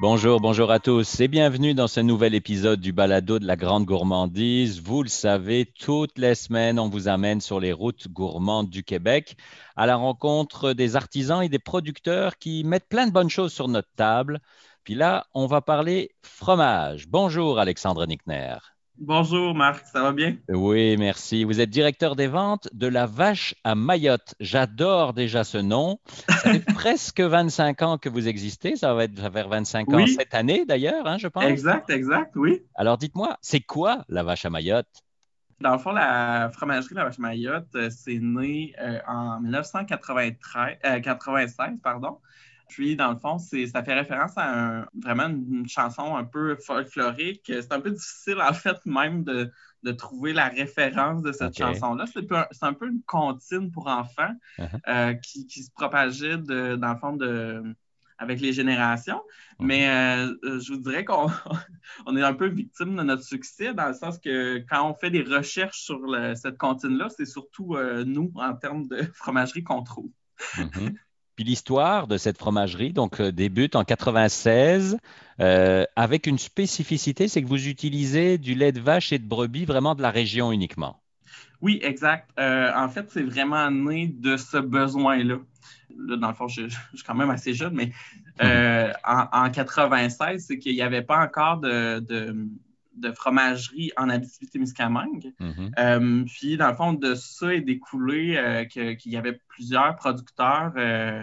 Bonjour, bonjour à tous et bienvenue dans ce nouvel épisode du Balado de la Grande Gourmandise. Vous le savez, toutes les semaines, on vous amène sur les routes gourmandes du Québec à la rencontre des artisans et des producteurs qui mettent plein de bonnes choses sur notre table. Puis là, on va parler fromage. Bonjour Alexandre Nickner. Bonjour Marc, ça va bien? Oui, merci. Vous êtes directeur des ventes de la vache à Mayotte. J'adore déjà ce nom. Ça fait presque 25 ans que vous existez. Ça va être vers 25 ans cette année d'ailleurs, hein, je pense. Exact, exact, oui. Alors dites-moi, c'est quoi la vache à Mayotte? Dans le fond, la fromagerie La Vache à Mayotte, euh, c'est né euh, en 1993, 96, euh, pardon. Puis, dans le fond, ça fait référence à vraiment une chanson un peu folklorique. C'est un peu difficile, en fait, même de, trouver la référence de cette chanson-là. C'est un peu une comptine pour enfants uh-huh. euh, qui, se propageait, dans le fond, de, avec les générations. Mais euh, je vous dirais qu'on est un peu victime de notre succès, dans le sens que quand on fait des recherches sur cette comptine-là, c'est surtout euh, nous, en termes de fromagerie, qu'on trouve. L'histoire de cette fromagerie donc euh, débute en 96 euh, avec une spécificité, c'est que vous utilisez du lait de vache et de brebis vraiment de la région uniquement. Oui, exact. Euh, en fait, c'est vraiment né de ce besoin-là. Là, dans le fond, je, suis quand même assez jeune, mais en, en, 96, c'est qu'il n'y avait pas encore de fromagerie en Abitibi-Témiscamingue. Mm-hmm. Euh, puis, dans le fond, de ça est découlé euh, qu'il y avait plusieurs producteurs, euh,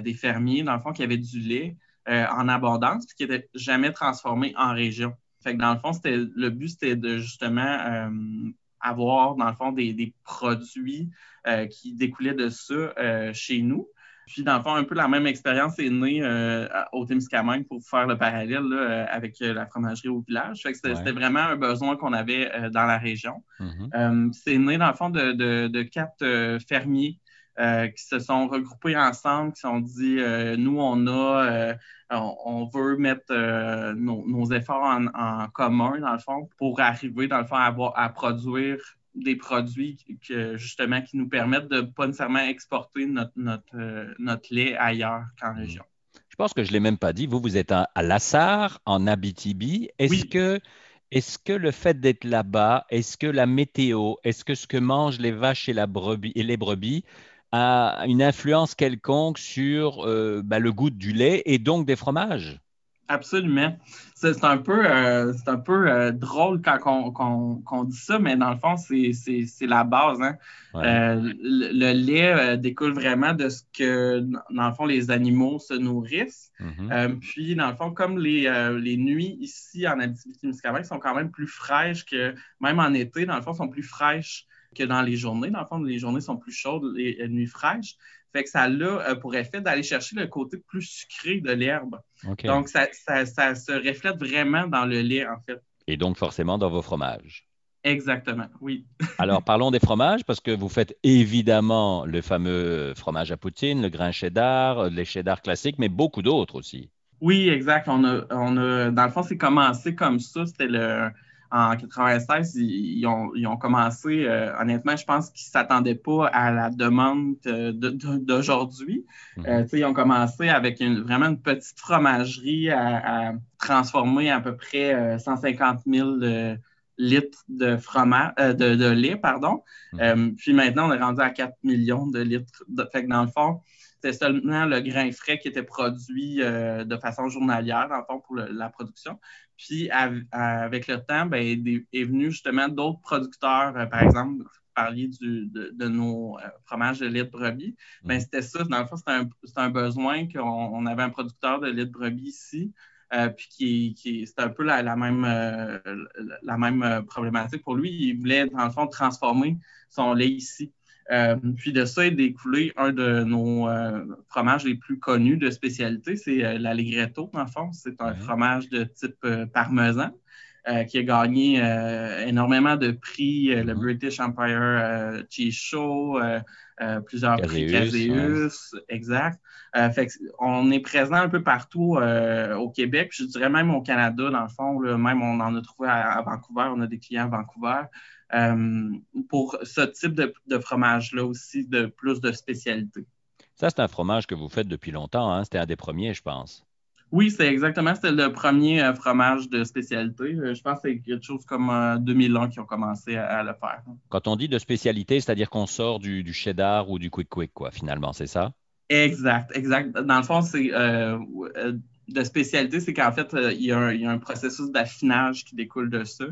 des fermiers, dans le fond, qui avaient du lait en abondance, puis qui n'étaient jamais transformé en région. Fait que, dans le fond, le but, c'était de justement avoir, dans le fond, des produits qui découlaient de ça chez nous. Puis, dans le fond, un peu la même expérience est née euh, au Témiscamingue pour faire le parallèle euh, avec euh, la fromagerie au village. c'était, vraiment un besoin qu'on avait dans la région. Mm-hmm. c'est né, dans le fond, de, quatre fermiers qui se sont regroupés ensemble, qui se sont dit nous, on a, on, veut mettre nos, efforts en, commun, dans le fond, pour arriver, dans le fond, à produire des produits que, justement qui nous permettent de pas nécessairement exporter notre, notre, euh, lait ailleurs qu'en hmm. région. Je pense que je ne l'ai même pas dit. Vous, vous êtes à, Lassar, en Abitibi. Est-ce que, est que le fait d'être là-bas, est-ce que la météo, est-ce que ce que mangent les vaches et, la brebis, et les brebis a une influence quelconque sur euh, bah, le goût du lait et donc des fromages? Absolument. C'est un peu, euh, un peu euh, drôle quand on, dit ça, mais dans le fond, c'est la base. Hein. Euh, le, lait découle vraiment de ce que, dans le fond, les animaux se nourrissent. Mm-hmm. puis, dans le fond, comme les, nuits ici en Abitibi-Témiscamingue sont quand même plus fraîches que, même en été, dans le fond, sont plus fraîches que dans les journées. Dans le fond, les journées sont plus chaudes, les nuits fraîches. Fait que ça a euh, pour effet d'aller chercher le côté plus sucré de l'herbe. Donc, ça, se reflète vraiment dans le lait, en fait. Et donc, forcément, dans vos fromages. Exactement, oui. Alors, parlons des fromages, parce que vous faites évidemment le fameux fromage à poutine, le grain cheddar, les cheddar classiques, mais beaucoup d'autres aussi. Oui, exact. On a, on a, dans le fond, c'est commencé comme ça. C'était le, en 96, ils, ont, commencé, euh, honnêtement, je pense qu'ils ne s'attendaient pas à la demande d'aujourd'hui. Mhm. Euh, ils ont commencé avec une, vraiment une petite fromagerie à, transformer à peu près 150 euh, 000 litres de fromage, de, lait, pardon. Mhm. puis maintenant, on est rendu à 4 millions de litres. De, fait que dans le fond, c'était seulement le grain frais qui était produit de façon journalière, dans le fond, pour la production. Puis avec le temps, ben, est, venu justement d'autres producteurs, euh, par exemple, vous parliez de, nos euh, fromages de lait de brebis. Ben, mm. c'était ça, dans le fond, c'était un, besoin qu'on avait un producteur de lait de brebis ici. Euh, puis qui, qui c'était un peu la, même, la même problématique pour lui. Il voulait, dans le fond, transformer son lait ici. Euh, puis de ça est découlé un de nos euh, fromages les plus connus de spécialité, c'est euh, l'Allegretto, en fond. C'est un fromage de type parmesan qui a gagné énormément de prix, le mm-hmm. British Empire Cheese Show, plusieurs prix Caseus, exact. fait on est présent un peu partout au Québec, je dirais même au Canada, dans le fond. même on en a trouvé à Vancouver, on a des clients à Vancouver. Euh, pour ce type de, fromage-là aussi, de plus de spécialité. Ça, c'est un fromage que vous faites depuis longtemps. Hein? C'était un des premiers, je pense. Oui, c'est exactement. C'était le premier euh, fromage de spécialité. Euh, je pense que c'est quelque chose comme 2001 qui ont commencé à, le faire. Quand on dit de spécialité, c'est-à-dire qu'on sort du, cheddar ou du quick quick, quoi, finalement, c'est ça? Exact, exact. Dans le fond, c'est de spécialité, c'est qu'en fait, il y, a un, processus d'affinage qui découle de ça.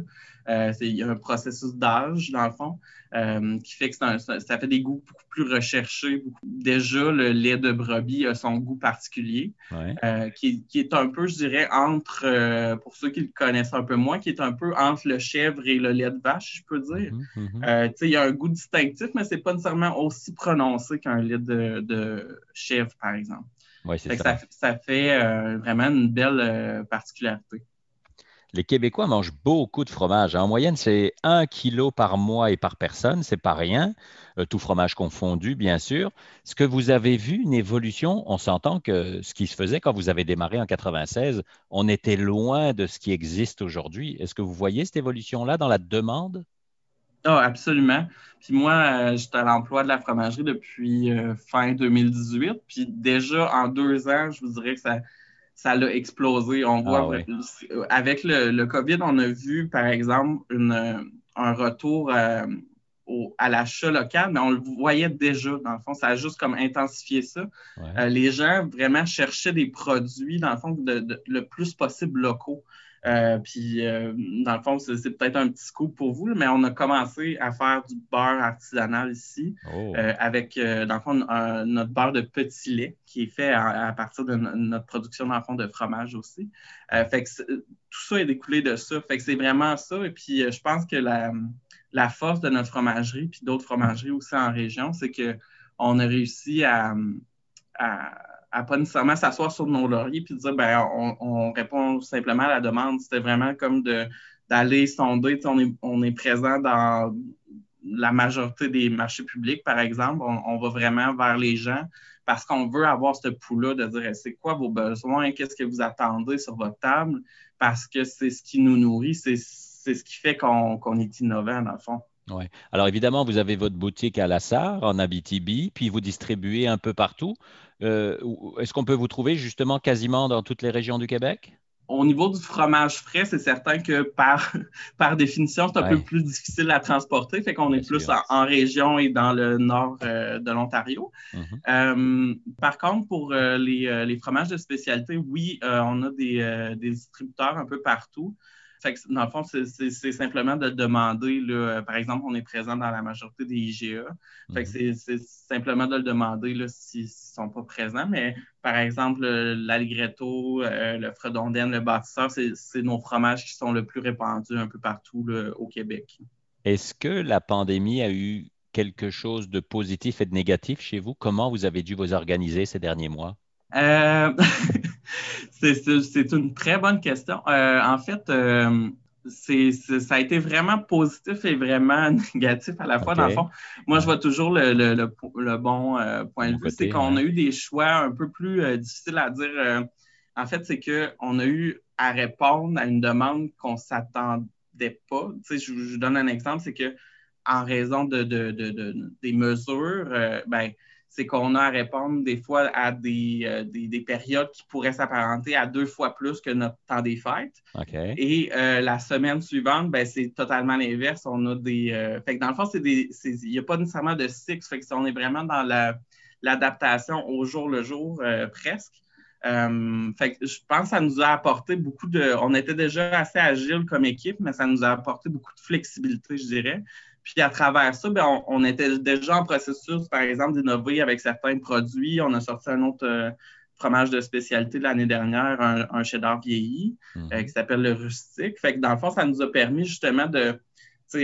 Il y a un processus d'âge, dans le fond. Euh, qui fait que ça, fait des goûts beaucoup plus recherchés. Déjà, le lait de brebis a son goût particulier, euh, qui, est un peu, je dirais, entre, euh, pour ceux qui le connaissent un peu moins, qui est un peu entre le chèvre et le lait de vache, je peux dire. Mhm, mhm. il y a un goût distinctif, mais c'est pas nécessairement aussi prononcé qu'un lait de, chèvre, par exemple. ça. ça. fait vraiment une belle particularité les Québécois mangent beaucoup de fromage. En moyenne, c'est un kilo par mois et par personne. C'est pas rien. Euh, tout fromage confondu, bien sûr. Est-ce que vous avez vu une évolution On s'entend que ce qui se faisait quand vous avez démarré en 96, on était loin de ce qui existe aujourd'hui. Est-ce que vous voyez cette évolution-là dans la demande? Oh, absolument. Puis moi, euh, j'étais à l'emploi de la fromagerie depuis euh, fin 2018. Puis déjà, en deux ans, je vous dirais que ça, ça l'a explosé. On voit ah avec le, COVID, on a vu, par exemple, un retour euh, à l'achat local, mais on le voyait déjà, dans le fond, ça a juste comme intensifié ça. Euh, les gens vraiment cherchaient des produits, dans le fond, le plus possible locaux. Euh, puis, euh, dans le fond, c'est peut-être un petit scoop pour vous, mais on a commencé à faire du beurre artisanal ici, oh. euh, avec, dans le fond, notre beurre de petit lait qui est fait à, partir de notre production, dans le fond, de fromage aussi. fait que tout ça est découlé de ça. Fait que c'est vraiment ça. Et puis, je pense que la, la, force de notre fromagerie, puis d'autres fromageries aussi en région, c'est qu'on a réussi à, à à pas nécessairement s'asseoir sur nos lauriers puis dire ben on, répond simplement à la demande. C'était vraiment comme de d'aller sonder. On est, on est présent dans la majorité des marchés publics, par exemple. On, va vraiment vers les gens parce qu'on veut avoir ce pouls-là de dire c'est quoi vos besoins, qu'est-ce que vous attendez sur votre table, parce que c'est ce qui nous nourrit, c'est ce qui fait qu'on est innovant, dans le fond. Ouais. Alors évidemment, vous avez votre boutique à La Sarre, en Abitibi, puis vous distribuez un peu partout. Euh, est-ce qu'on peut vous trouver justement quasiment dans toutes les régions du Québec? Au niveau du fromage frais, c'est certain que par, par définition, c'est un peu plus difficile à transporter, fait qu'on est plus en, région et dans le nord euh, de l'Ontario. Mm-hmm. Euh, par contre, pour les, les, fromages de spécialité, oui, on a des, des, distributeurs un peu partout. Fait que, dans le fond, c'est simplement de demander, là, par exemple, on est présent dans la majorité des IGA. Fait que mhm. c'est simplement de le demander s'ils ne sont pas présents. Mais par exemple, l'allegretto, euh, le fredondaine, le bâtisseur, c'est nos fromages qui sont le plus répandus un peu partout au Québec. Est-ce que la pandémie a eu quelque chose de positif et de négatif chez vous? Comment vous avez dû vous organiser ces derniers mois? Euh, c'est une très bonne question. Euh, en fait, euh, ça a été vraiment positif et vraiment négatif à la fois. Dans le fond, moi, je vois toujours le, bon point de vue. C'est qu'on a eu des choix un peu plus difficiles à dire. en fait, c'est qu'on a eu à répondre à une demande qu'on ne s'attendait pas. je, je, donne un exemple, c'est que en raison de, des mesures, ben, c'est qu'on a à répondre des fois à des, euh, des, périodes qui pourraient s'apparenter à deux fois plus que notre temps des fêtes. Et euh, la semaine suivante, ben, c'est totalement l'inverse. On a des. Euh, fait que dans le fond, c'est des. Il n'y a pas nécessairement de cycle. Fait que on est vraiment dans l'adaptation au jour le jour presque. fait que je pense que ça nous a apporté beaucoup de. On était déjà assez agile comme équipe, mais ça nous a apporté beaucoup de flexibilité, je dirais. Puis à travers ça, ben, on, était déjà en processus, par exemple, d'innover avec certains produits. On a sorti un autre euh, fromage de spécialité de l'année dernière, un, cheddar vieilli, mhm. euh, qui s'appelle le rustique. Fait que dans le fond, ça nous a permis justement de.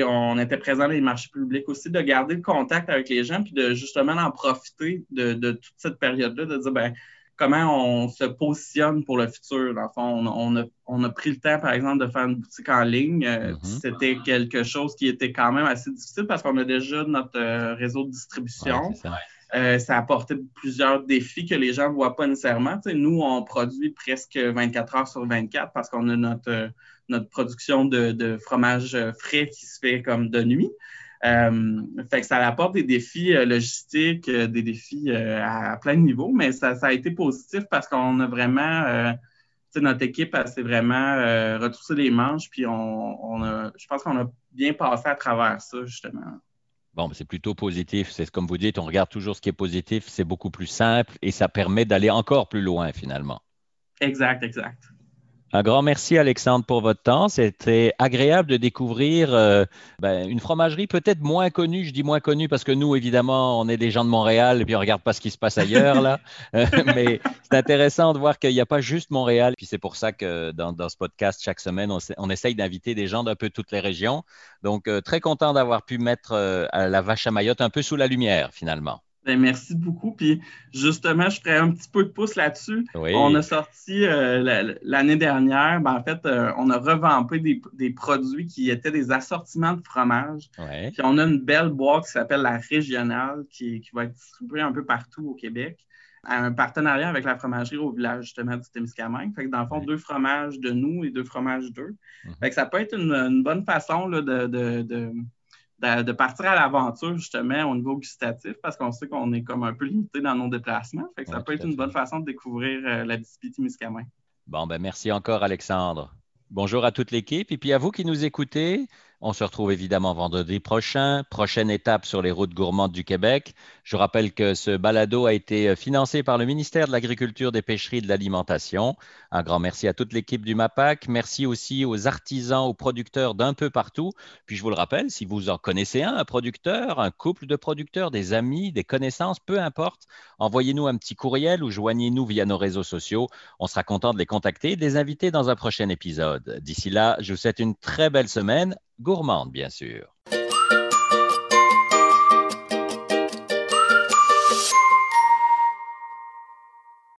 On était présent dans les marchés publics aussi, de garder le contact avec les gens, puis de justement en profiter de, de toute cette période-là, de dire ben, comment on se positionne pour le futur. Dans le fond, on, a, on a, pris le temps, par exemple, de faire une boutique en ligne. Euh, mm-hmm. C'était quelque chose qui était quand même assez difficile parce qu'on a déjà notre euh, réseau de distribution. ça. Euh, ça a apporté plusieurs défis que les gens ne voient pas nécessairement. nous, on produit presque 24 heures sur 24 parce qu'on a notre, notre production de, de, fromage frais qui se fait comme de nuit. Euh, fait que ça apporte des défis euh, logistiques, euh, des défis à, plein de niveaux, mais ça, a été positif parce qu'on a vraiment notre équipe, s'est vraiment euh, retroussé les manches, puis on, je pense qu'on a bien passé à travers ça, justement. Bon, c'est plutôt positif. C'est comme vous dites, on regarde toujours ce qui est positif. C'est beaucoup plus simple et ça permet d'aller encore plus loin finalement. Exact, exact. Un grand merci, Alexandre, pour votre temps. C'était agréable de découvrir euh, ben, une fromagerie peut-être moins connue. Je dis moins connue parce que nous, évidemment, on est des gens de Montréal et puis on regarde pas ce qui se passe ailleurs, là. Euh, mais c'est intéressant de voir qu'il n'y a pas juste Montréal. Puis c'est pour ça que dans, ce podcast, chaque semaine, on, essaye d'inviter des gens d'un peu toutes les régions. Donc, euh, très content d'avoir pu mettre la vache à Mayotte un peu sous la lumière, finalement. Ben, merci beaucoup. Puis justement, je ferai un petit peu de pouce là-dessus. On a sorti euh, l'année dernière, ben, en fait, euh, on a revampé des, produits qui étaient des assortiments de fromage. Puis on a une belle boîte qui s'appelle la régionale qui, va être distribuée un peu partout au Québec. Un partenariat avec la fromagerie au village justement du Témiscamingue. Fait que dans le fond, deux fromages de nous et deux fromages d'eux. Mhm. Fait que ça peut être une, bonne façon là, de de, partir à l'aventure justement au niveau gustatif parce qu'on sait qu'on est comme un peu limité dans nos déplacements. Fait que ça peut être une bonne façon de découvrir euh, la discipline Miscamin. Bon, ben merci encore Alexandre. Bonjour à toute l'équipe et puis à vous qui nous écoutez. On se retrouve évidemment vendredi prochain. Prochaine étape sur les routes gourmandes du Québec. Je rappelle que ce balado a été euh, financé par le ministère de l'Agriculture, des Pêcheries et de l'Alimentation. Un grand merci à toute l'équipe du MAPAC. Merci aussi aux artisans, aux producteurs d'un peu partout. Puis je vous le rappelle, si vous en connaissez un, un producteur, un couple de producteurs, des amis, des connaissances, peu importe, envoyez-nous un petit courriel ou joignez-nous via nos réseaux sociaux. On sera content de les contacter et de les inviter dans un prochain épisode. D'ici là, je vous souhaite une très belle semaine gourmande, bien sûr.